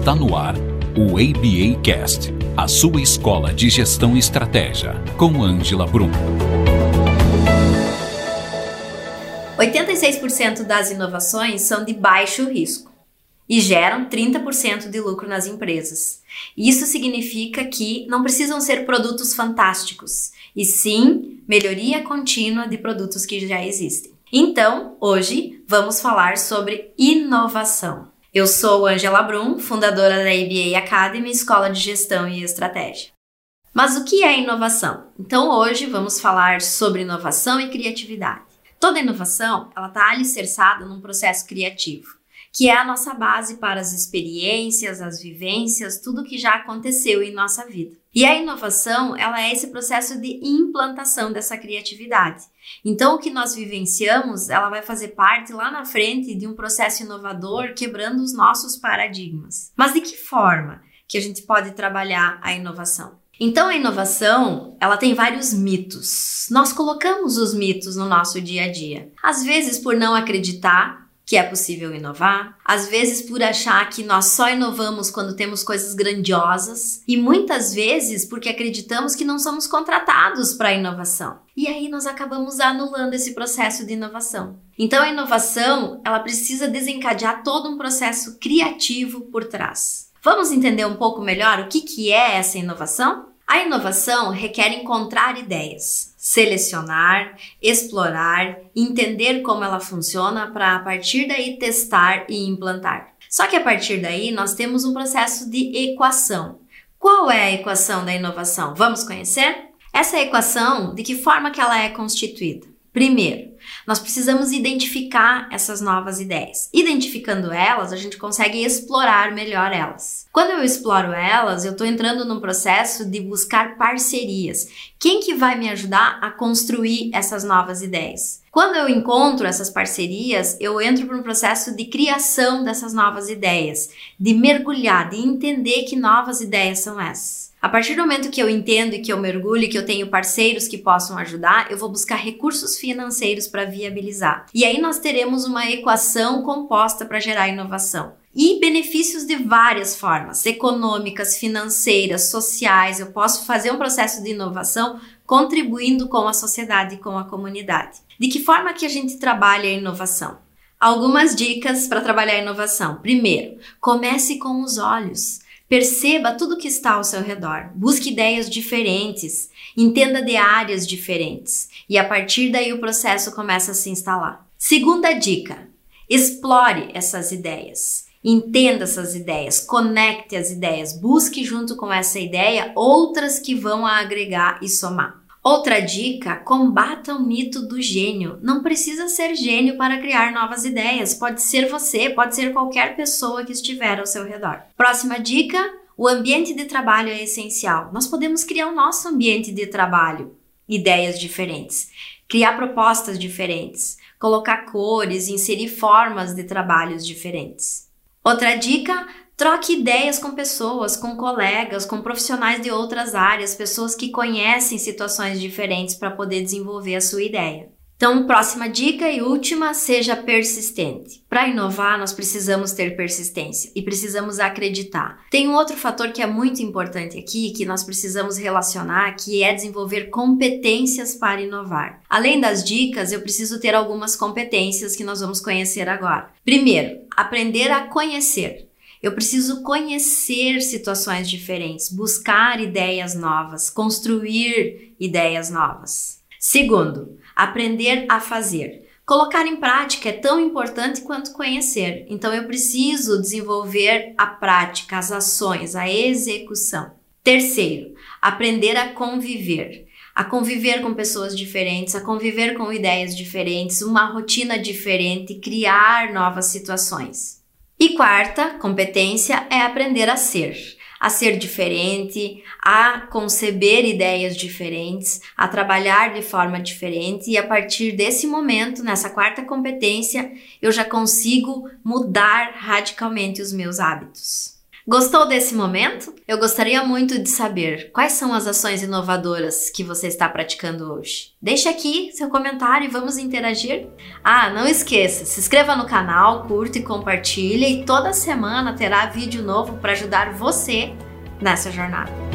Está no ar o ABA Cast, a sua escola de gestão e estratégia, com Ângela Brum. 86% das inovações são de baixo risco e geram 30% de lucro nas empresas. Isso significa que não precisam ser produtos fantásticos, e sim melhoria contínua de produtos que já existem. Então, hoje vamos falar sobre inovação. Eu sou Angela Brum, fundadora da ABA Academy, Escola de Gestão e Estratégia. Mas o que é inovação? Então hoje vamos falar sobre inovação e criatividade. Toda inovação ela está alicerçada num processo criativo, que é a nossa base para as experiências, as vivências, tudo que já aconteceu em nossa vida. E a inovação, ela é esse processo de implantação dessa criatividade. Então, o que nós vivenciamos, ela vai fazer parte lá na frente de um processo inovador, quebrando os nossos paradigmas. Mas de que forma que a gente pode trabalhar a inovação? Então, a inovação, ela tem vários mitos. Nós colocamos os mitos no nosso dia a dia. Às vezes por não acreditar que é possível inovar, às vezes por achar que nós só inovamos quando temos coisas grandiosas e muitas vezes porque acreditamos que não somos contratados para a inovação. E aí nós acabamos anulando esse processo de inovação. Então a inovação, ela precisa desencadear todo um processo criativo por trás. Vamos entender um pouco melhor o que, que é essa inovação? A inovação requer encontrar ideias, selecionar, explorar, entender como ela funciona para a partir daí testar e implantar. Só que a partir daí nós temos um processo de equação. Qual é a equação da inovação? Vamos conhecer? Essa equação, de que forma que ela é constituída? Primeiro, nós precisamos identificar essas novas ideias. Identificando elas, a gente consegue explorar melhor elas. Quando eu exploro elas, eu estou entrando num processo de buscar parcerias. Quem que vai me ajudar a construir essas novas ideias? Quando eu encontro essas parcerias, eu entro para um processo de criação dessas novas ideias, de mergulhar, de entender que novas ideias são essas. A partir do momento que eu entendo e que eu mergulho e que eu tenho parceiros que possam ajudar, eu vou buscar recursos financeiros para viabilizar. E aí nós teremos uma equação composta para gerar inovação. E benefícios de várias formas, econômicas, financeiras, sociais. Eu posso fazer um processo de inovação contribuindo com a sociedade e com a comunidade. De que forma que a gente trabalha a inovação? Algumas dicas para trabalhar a inovação. Primeiro, comece com os olhos. Perceba tudo que está ao seu redor. Busque ideias diferentes. Entenda de áreas diferentes. E a partir daí o processo começa a se instalar. Segunda dica: explore essas ideias. Entenda essas ideias, conecte as ideias, busque junto com essa ideia outras que vão agregar e somar. Outra dica: combata o mito do gênio. Não precisa ser gênio para criar novas ideias. Pode ser você, pode ser qualquer pessoa que estiver ao seu redor. Próxima dica: o ambiente de trabalho é essencial. Nós podemos criar o nosso ambiente de trabalho, ideias diferentes, criar propostas diferentes, colocar cores, inserir formas de trabalhos diferentes. Outra dica: Troque ideias com pessoas, com colegas, com profissionais de outras áreas, pessoas que conhecem situações diferentes para poder desenvolver a sua ideia. Então, próxima dica e última, seja persistente. Para inovar, nós precisamos ter persistência e precisamos acreditar. Tem um outro fator que é muito importante aqui, que nós precisamos relacionar, que é desenvolver competências para inovar. Além das dicas, eu preciso ter algumas competências que nós vamos conhecer agora. Primeiro, aprender a conhecer. Eu preciso conhecer situações diferentes, buscar ideias novas, construir ideias novas. Segundo, aprender a fazer. Colocar em prática é tão importante quanto conhecer, então eu preciso desenvolver a prática, as ações, a execução. Terceiro, aprender a conviver. A conviver com pessoas diferentes, a conviver com ideias diferentes, uma rotina diferente, criar novas situações. E quarta competência é aprender a ser, a ser diferente, a conceber ideias diferentes, a trabalhar de forma diferente e a partir desse momento, nessa quarta competência, eu já consigo mudar radicalmente os meus hábitos. Gostou desse momento? Eu gostaria muito de saber quais são as ações inovadoras que você está praticando hoje. Deixe aqui seu comentário e vamos interagir. Ah, não esqueça, se inscreva no canal, curta e compartilhe e toda semana terá vídeo novo para ajudar você nessa jornada.